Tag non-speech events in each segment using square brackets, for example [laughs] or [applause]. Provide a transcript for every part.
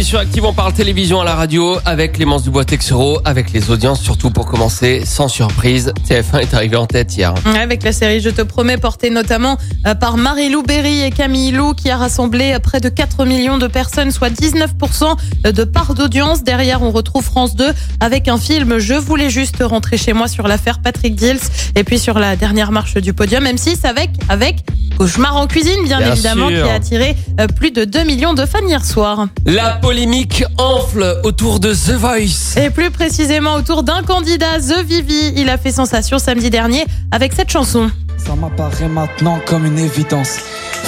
9h30 sur Active, on parle télévision à la radio avec Clémence Dubois-Texero, avec les audiences surtout pour commencer, sans surprise. TF1 est arrivé en tête hier. Avec la série Je te promets, portée notamment euh, par Marie-Lou Berry et Camille Lou, qui a rassemblé près de 4 millions de personnes, soit 19% de part d'audience. Derrière, on retrouve France 2 avec un film Je voulais juste rentrer chez moi sur l'affaire Patrick Dills et puis sur la dernière marche du podium, M6 avec, avec Cauchemar en cuisine, bien, Bien évidemment, sûr. qui a attiré euh, plus de 2 millions de fans hier soir. La polémique enfle autour de The Voice. Et plus précisément autour d'un candidat, The Vivi. Il a fait sensation samedi dernier avec cette chanson. Ça m'apparaît maintenant comme une évidence.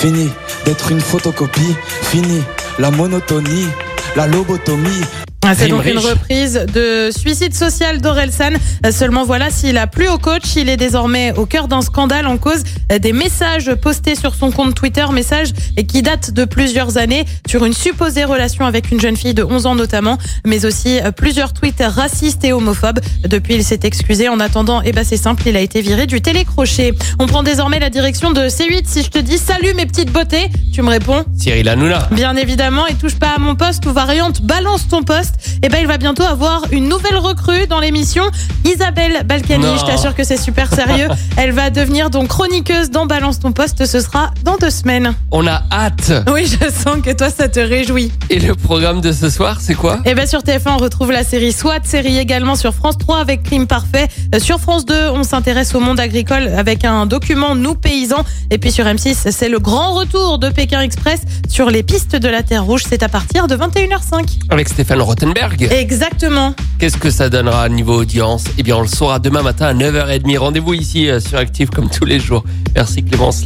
Fini d'être une photocopie, fini la monotonie, la lobotomie. Ah, C'est donc une reprise de Suicide social d'Orelsan. Euh, Seulement voilà, s'il a plu au coach, il est désormais au cœur d'un scandale en cause euh, des messages postés sur son compte Twitter, messages qui datent de plusieurs années sur une supposée relation avec une jeune fille de 11 ans notamment, mais aussi euh, plusieurs tweets racistes et homophobes. Depuis, il s'est excusé. En attendant, eh ben c'est simple, il a été viré du télécrochet. On prend désormais la direction de C8. Si je te dis salut mes petites beautés, tu me réponds Cyril Hanouna. Bien évidemment, et touche pas à mon poste ou variante balance ton poste. Et ben il va bientôt avoir une nouvelle recrue dans l'émission, Isabelle Balkany. Non. Je t'assure que c'est super sérieux. [laughs] Elle va devenir donc chroniqueuse dans Balance ton poste. Ce sera dans deux semaines. On a hâte. Oui, je sens que toi ça te réjouit. Et le programme de ce soir, c'est quoi? Et ben sur TF1 on retrouve la série SWAT, série également sur France 3 avec Crime Parfait. Euh, Sur France 2 on s'intéresse au monde agricole avec un document Nous paysans. Et puis sur M6 c'est le grand retour de Pékin Express sur les pistes de la Terre Rouge. C'est à partir de 21h05. Avec Stéphane Rothenberg. Exactement. Qu'est-ce que ça donnera niveau audience? Eh bien, on le saura demain matin à 9h30. Rendez-vous ici euh, sur Active comme tous les jours. Merci Clémence.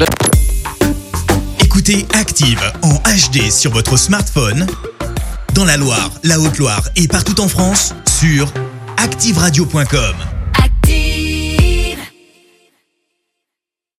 Écoutez Active en HD sur votre smartphone, dans la Loire, la Haute-Loire et partout en France, sur activeradio.com.